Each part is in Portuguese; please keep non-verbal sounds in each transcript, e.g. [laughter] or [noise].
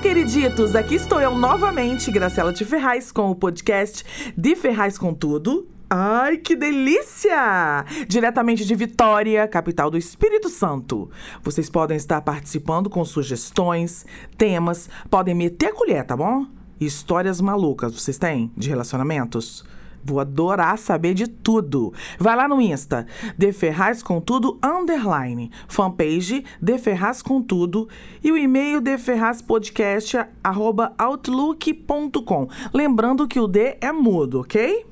Queriditos! Aqui estou eu novamente, Graciela de Ferraz, com o podcast de Ferraz com Tudo. Ai, que delícia! Diretamente de Vitória, capital do Espírito Santo. Vocês podem estar participando com sugestões, temas, podem meter a colher, tá bom? Histórias malucas vocês têm de relacionamentos? Vou adorar saber de tudo. Vai lá no Insta, De Ferraz com Tudo, underline. Fanpage, De Ferraz com Tudo. E o e-mail, deferrazpodcast, arroba outlook.com. Lembrando que o D é mudo, ok?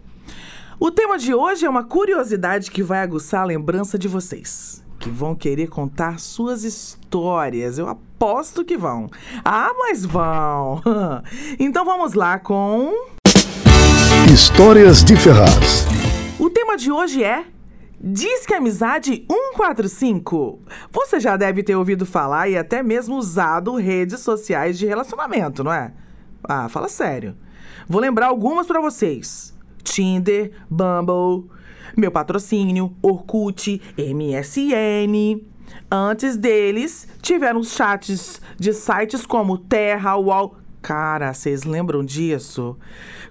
O tema de hoje é uma curiosidade que vai aguçar a lembrança de vocês. Que vão querer contar suas histórias. Eu aposto que vão. Ah, mas vão! [laughs] Então vamos lá com. Histórias de Ferraz. O tema de hoje é Disque Amizade 145. Você já deve ter ouvido falar e até mesmo usado redes sociais de relacionamento, não é? Ah, fala sério. Vou lembrar algumas para vocês: Tinder, Bumble, Meu Patrocínio, Orkut, MSN. Antes deles, tiveram chats de sites como Terra, UOL. Cara, vocês lembram disso?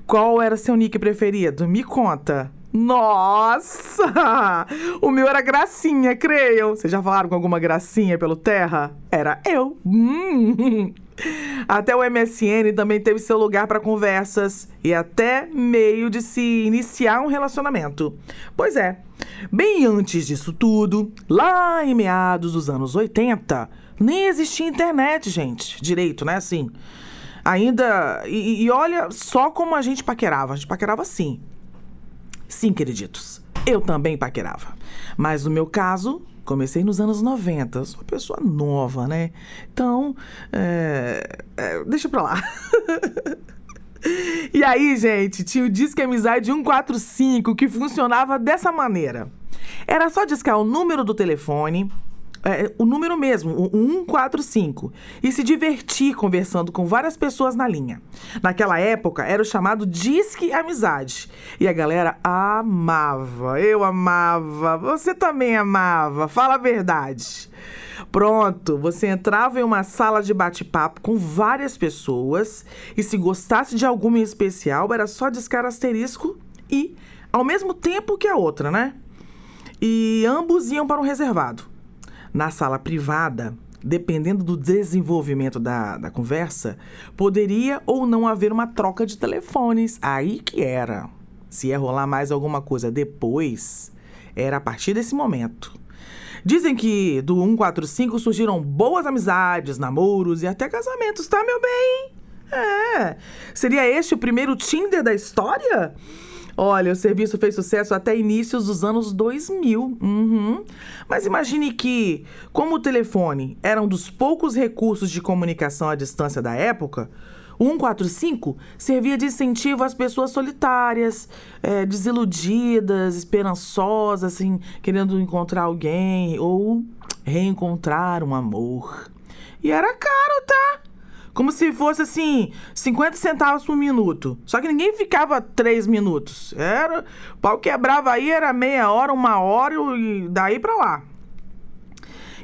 Qual era seu nick preferido? Me conta. Nossa! [laughs] O meu era Gracinha, creiam. Vocês já falaram com alguma gracinha pelo Terra? Era eu. Hum. [laughs] Até o MSN também teve seu lugar para conversas e até meio de se iniciar um relacionamento. Pois é, bem antes disso tudo, lá em meados dos anos 80, nem existia internet, gente, direito, né? Assim. Ainda. E, e olha só como a gente paquerava. A gente paquerava assim. Sim, queriditos. Eu também paquerava. Mas no meu caso, comecei nos anos 90. Sou uma pessoa nova, né? Então, é, é, deixa pra lá. [laughs] e aí, gente, tinha o Disque Amizade 145 que funcionava dessa maneira. Era só discar o número do telefone, é, o número mesmo, o 145, e se divertir conversando com várias pessoas na linha. Naquela época era o chamado Disque Amizade. E a galera amava, eu amava, você também amava, fala a verdade. Pronto, você entrava em uma sala de bate-papo com várias pessoas e se gostasse de alguma em especial, era só discar asterisco e ao mesmo tempo que a outra, né? E ambos iam para um reservado na sala privada, dependendo do desenvolvimento da, da conversa, poderia ou não haver uma troca de telefones. Aí que era. Se ia rolar mais alguma coisa depois, era a partir desse momento. Dizem que do 145 surgiram boas amizades, namoros e até casamentos, tá, meu bem? É. Seria este o primeiro Tinder da história? Olha, o serviço fez sucesso até inícios dos anos 2000. Uhum. Mas imagine que, como o telefone era um dos poucos recursos de comunicação à distância da época, o 145 servia de incentivo às pessoas solitárias, é, desiludidas, esperançosas, assim, querendo encontrar alguém ou reencontrar um amor. E era caro, tá? Como se fosse assim, 50 centavos por minuto. Só que ninguém ficava 3 minutos. Era. O pau quebrava aí, era meia hora, uma hora e daí pra lá.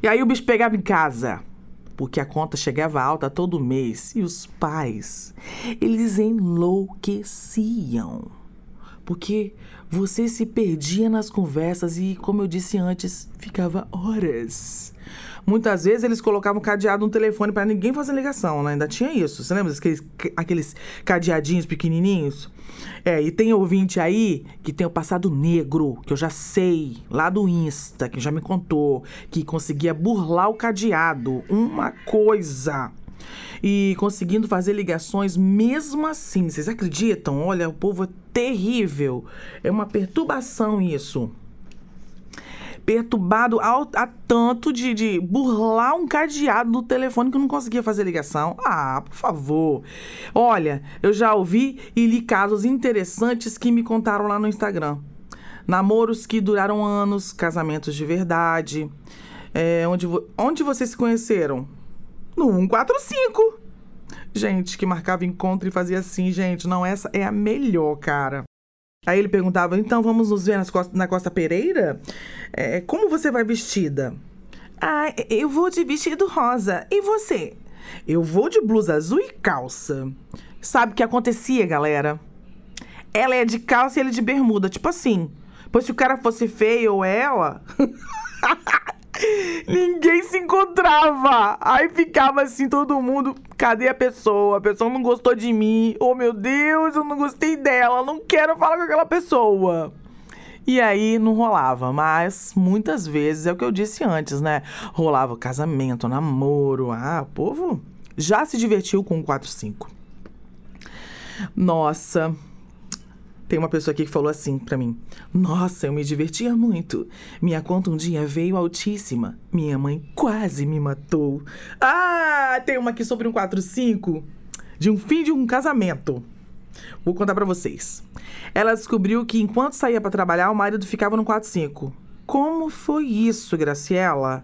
E aí o bicho pegava em casa. Porque a conta chegava alta todo mês. E os pais, eles enlouqueciam. Porque você se perdia nas conversas e, como eu disse antes, ficava horas Muitas vezes eles colocavam cadeado no telefone para ninguém fazer ligação, né? Ainda tinha isso. Você lembra aqueles, aqueles cadeadinhos pequenininhos? É, e tem ouvinte aí que tem o passado negro, que eu já sei, lá do Insta, que já me contou, que conseguia burlar o cadeado. Uma coisa e conseguindo fazer ligações mesmo assim. Vocês acreditam? Olha, o povo é terrível. É uma perturbação isso. Perturbado ao, a tanto de, de burlar um cadeado do telefone que não conseguia fazer ligação. Ah, por favor. Olha, eu já ouvi e li casos interessantes que me contaram lá no Instagram. Namoros que duraram anos, casamentos de verdade. É, onde, onde vocês se conheceram? No 145. Gente, que marcava encontro e fazia assim, gente, não, essa é a melhor, cara. Aí ele perguntava, então vamos nos ver Costa, na Costa Pereira? É, como você vai vestida? Ah, eu vou de vestido rosa. E você? Eu vou de blusa azul e calça. Sabe o que acontecia, galera? Ela é de calça e ele de bermuda, tipo assim. Pois se o cara fosse feio ou ela. [laughs] Ninguém se encontrava. Aí ficava assim, todo mundo. Cadê a pessoa? A pessoa não gostou de mim. Oh, meu Deus, eu não gostei dela. Não quero falar com aquela pessoa. E aí não rolava, mas muitas vezes é o que eu disse antes, né? Rolava casamento, namoro. Ah, o povo já se divertiu com o 45. Nossa, tem uma pessoa aqui que falou assim para mim: Nossa, eu me divertia muito. Minha conta um dia veio altíssima. Minha mãe quase me matou. Ah, tem uma aqui sobre um 45 de um fim de um casamento. Vou contar para vocês. Ela descobriu que enquanto saía para trabalhar, o marido ficava no 45. Como foi isso, Graciela?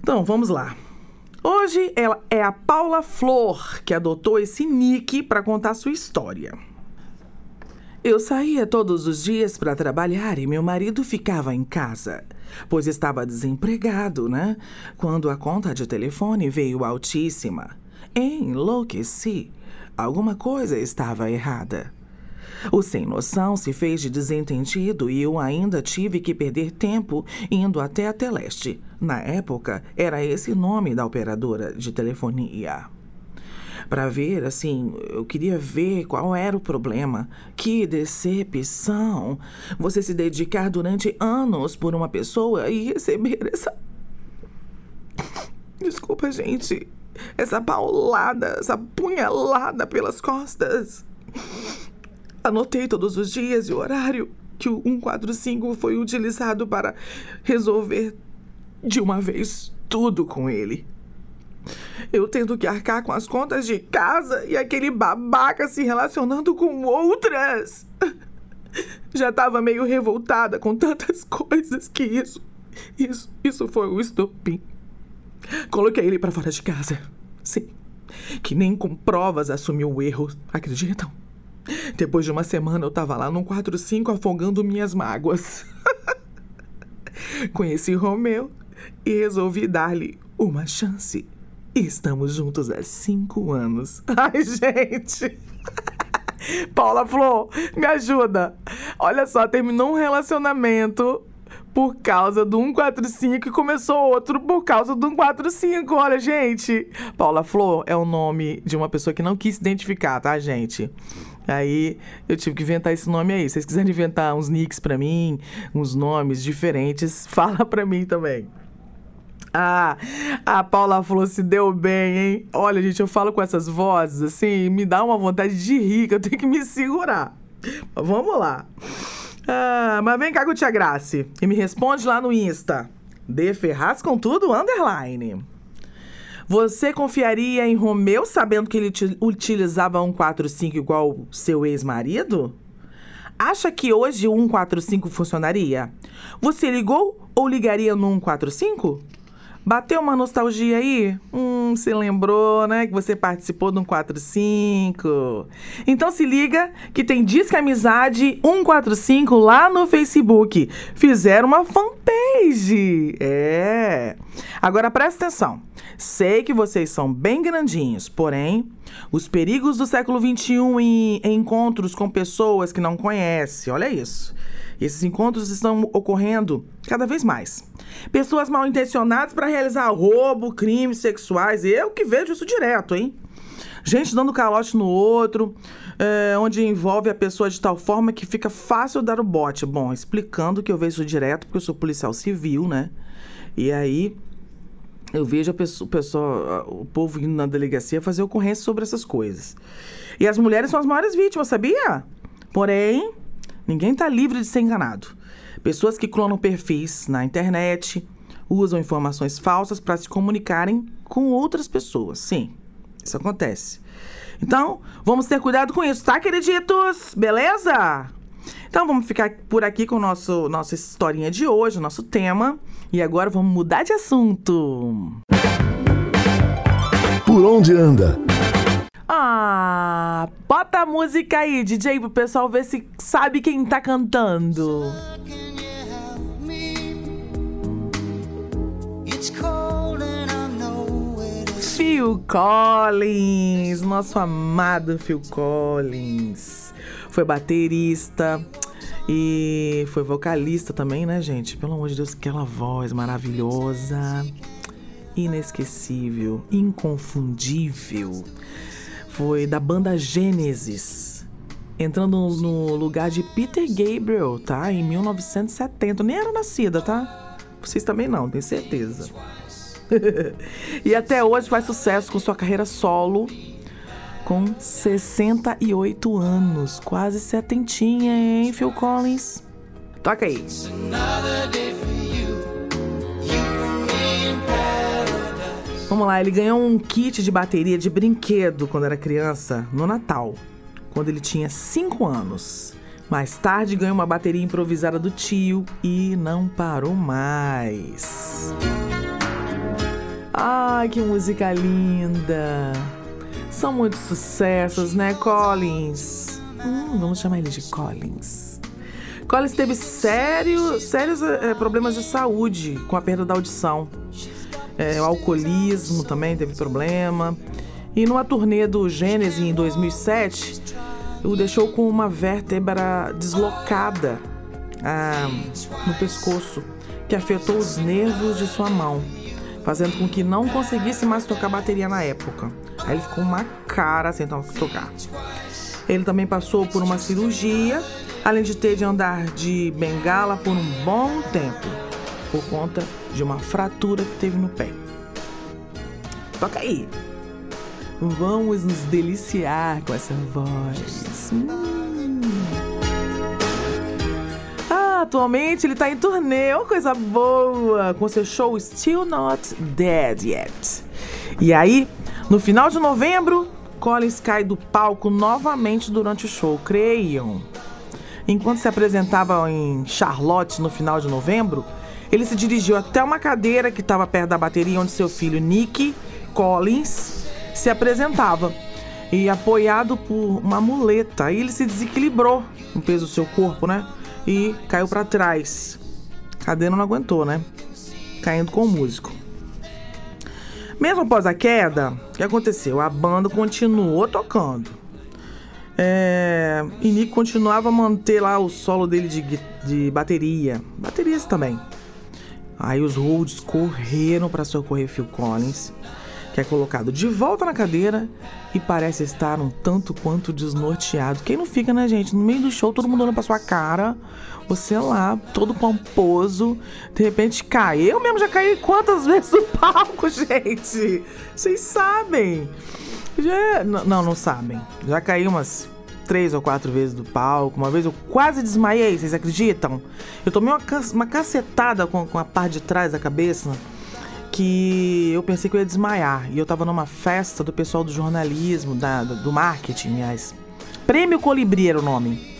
Então, vamos lá. Hoje ela é a Paula Flor que adotou esse nick para contar sua história. Eu saía todos os dias para trabalhar e meu marido ficava em casa, pois estava desempregado, né? Quando a conta de telefone veio altíssima. Enlouqueci. Alguma coisa estava errada. O sem noção se fez de desentendido e eu ainda tive que perder tempo indo até a Teleste. Na época, era esse nome da operadora de telefonia para ver, assim, eu queria ver qual era o problema. Que decepção! Você se dedicar durante anos por uma pessoa e receber essa. [laughs] Desculpa, gente. Essa paulada, essa punhalada pelas costas. Anotei todos os dias e o horário que o 145 foi utilizado para resolver de uma vez tudo com ele. Eu tendo que arcar com as contas de casa e aquele babaca se relacionando com outras. [laughs] Já estava meio revoltada com tantas coisas que isso. Isso, isso foi o estopim. Coloquei ele para fora de casa. Sim. Que nem com provas assumiu o erro, acreditam? Depois de uma semana eu tava lá no 45 afogando minhas mágoas. [laughs] Conheci Romeu e resolvi dar-lhe uma chance. Estamos juntos há cinco anos. [laughs] Ai, gente! [laughs] Paula Flor, me ajuda. Olha só, terminou um relacionamento por causa do 145 e começou outro por causa do 145. Olha, gente. Paula Flor é o nome de uma pessoa que não quis se identificar, tá, gente? Aí eu tive que inventar esse nome aí. Se vocês quiserem inventar uns nicks pra mim, uns nomes diferentes, [laughs] fala pra mim também. Ah, [laughs] a Paula falou se deu bem, hein? Olha, gente, eu falo com essas vozes assim, me dá uma vontade de rir, que eu tenho que me segurar. Mas vamos lá. Ah, mas vem cá com Tia Grace e me responde lá no Insta. De Ferraz com tudo, underline. Você confiaria em Romeu sabendo que ele utilizava 145 igual seu ex-marido? Acha que hoje o 145 funcionaria? Você ligou ou ligaria no 145? Bateu uma nostalgia aí? Hum, se lembrou, né? Que você participou de um 45. Então se liga que tem Disque Amizade 145 lá no Facebook. Fizeram uma fanpage. É. Agora presta atenção. Sei que vocês são bem grandinhos, porém, os perigos do século XXI em, encontros com pessoas que não conhece. Olha isso. Esses encontros estão ocorrendo cada vez mais. Pessoas mal intencionadas para realizar roubo, crimes sexuais. Eu que vejo isso direto, hein? Gente dando calote no outro, é, onde envolve a pessoa de tal forma que fica fácil dar o bote. Bom, explicando que eu vejo direto, porque eu sou policial civil, né? E aí eu vejo pessoa, pessoa, o povo indo na delegacia fazer ocorrência sobre essas coisas. E as mulheres são as maiores vítimas, sabia? Porém, ninguém está livre de ser enganado. Pessoas que clonam perfis na internet, usam informações falsas para se comunicarem com outras pessoas. Sim, isso acontece. Então, vamos ter cuidado com isso, tá, queriditos? Beleza? Então, vamos ficar por aqui com o nosso nossa historinha de hoje, nosso tema. E agora vamos mudar de assunto. Por onde anda? Ah, bota a música aí, DJ, pro pessoal ver se sabe quem tá cantando. Phil Collins, nosso amado Phil Collins. Foi baterista e foi vocalista também, né, gente? Pelo amor de Deus, aquela voz maravilhosa, inesquecível, inconfundível. Foi da banda Gênesis, entrando no lugar de Peter Gabriel, tá? Em 1970. Nem era nascida, tá? Vocês também não, tenho certeza. [laughs] e até hoje faz sucesso com sua carreira solo, com 68 anos, quase setentinha, hein, Phil Collins? Toca aí. Vamos lá, ele ganhou um kit de bateria de brinquedo quando era criança, no Natal, quando ele tinha 5 anos. Mais tarde ganhou uma bateria improvisada do tio e não parou mais. Ai, que música linda! São muitos sucessos, né, Collins? Hum, vamos chamar ele de Collins. Collins teve sério, sérios é, problemas de saúde com a perda da audição. É, o alcoolismo também teve problema. E numa turnê do Gênesis em 2007, o deixou com uma vértebra deslocada ah, no pescoço, que afetou os nervos de sua mão fazendo com que não conseguisse mais tocar bateria na época. Aí ele ficou uma cara sem tocar. Ele também passou por uma cirurgia, além de ter de andar de bengala por um bom tempo, por conta de uma fratura que teve no pé. Toca aí! Vamos nos deliciar com essa voz. Hum. atualmente ele tá em turnê, uma coisa boa, com seu show Still Not Dead Yet. E aí, no final de novembro, Collins cai do palco novamente durante o show, creiam. Enquanto se apresentava em Charlotte no final de novembro, ele se dirigiu até uma cadeira que estava perto da bateria onde seu filho Nick Collins se apresentava. E apoiado por uma muleta, aí ele se desequilibrou no peso do seu corpo, né? e caiu para trás. A cadeira não aguentou, né? Caindo com o músico. Mesmo após a queda, o que aconteceu? A banda continuou tocando. É, e Nick continuava a manter lá o solo dele de, de bateria. Baterias também. Aí os Rhodes correram para socorrer Phil Collins que é colocado de volta na cadeira e parece estar um tanto quanto desnorteado. Quem não fica, né, gente? No meio do show, todo mundo olhando pra sua cara, você lá, todo pomposo, de repente cai. Eu mesmo já caí quantas [laughs] vezes no palco, gente? Vocês sabem. Já... Não, não sabem. Já caí umas três ou quatro vezes do palco. Uma vez eu quase desmaiei, vocês acreditam? Eu tomei uma, uma cacetada com, com a parte de trás da cabeça que eu pensei que eu ia desmaiar. E eu tava numa festa do pessoal do jornalismo, da, do marketing, aliás. Prêmio Colibri era o nome.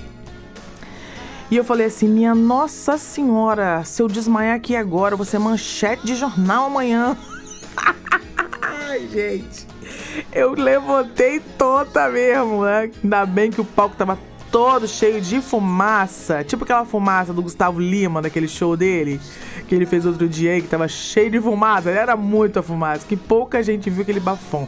E eu falei assim: Minha Nossa Senhora, se eu desmaiar aqui agora, eu vou ser manchete de jornal amanhã. [laughs] Ai, gente. Eu levantei toda mesmo, né? Ainda bem que o palco tava todo cheio de fumaça. Tipo aquela fumaça do Gustavo Lima, naquele show dele que ele fez outro dia aí, que tava cheio de fumaça. Ele era muita fumaça, que pouca gente viu aquele bafão.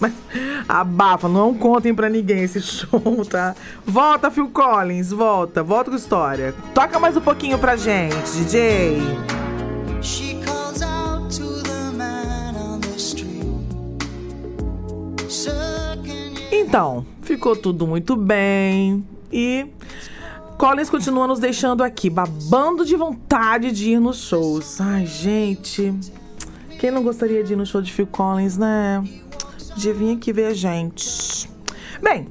Mas [laughs] abafa, não contem pra ninguém esse [laughs] show, tá? Volta, Phil Collins, volta, volta com história. Toca mais um pouquinho pra gente, DJ. Então, ficou tudo muito bem e Collins continua nos deixando aqui, babando de vontade de ir nos shows. Ai, gente. Quem não gostaria de ir no show de Phil Collins, né? Podia vir aqui ver a gente. Bem,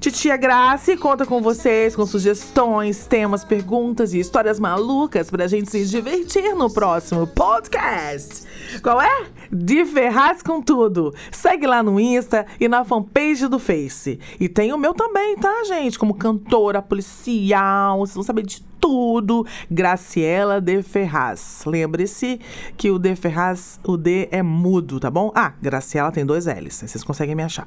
Titia Grace conta com vocês com sugestões, temas, perguntas e histórias malucas pra gente se divertir no próximo podcast. Qual é? De Ferraz com tudo. Segue lá no Insta e na fanpage do Face. E tem o meu também, tá, gente? Como cantora, policial, vocês vão saber de tudo. Graciela de Ferraz. Lembre-se que o de Ferraz, o D é mudo, tá bom? Ah, Graciela tem dois L's. Vocês conseguem me achar.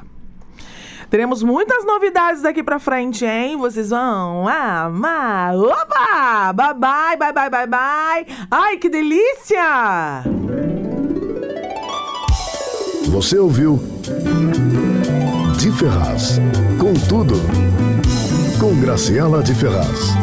Teremos muitas novidades daqui pra frente, hein? Vocês vão amar. Opa! Bye bye, bye bye, bye bye. Ai, que delícia! Você ouviu De Ferraz. Com tudo. Com Graciela de Ferraz.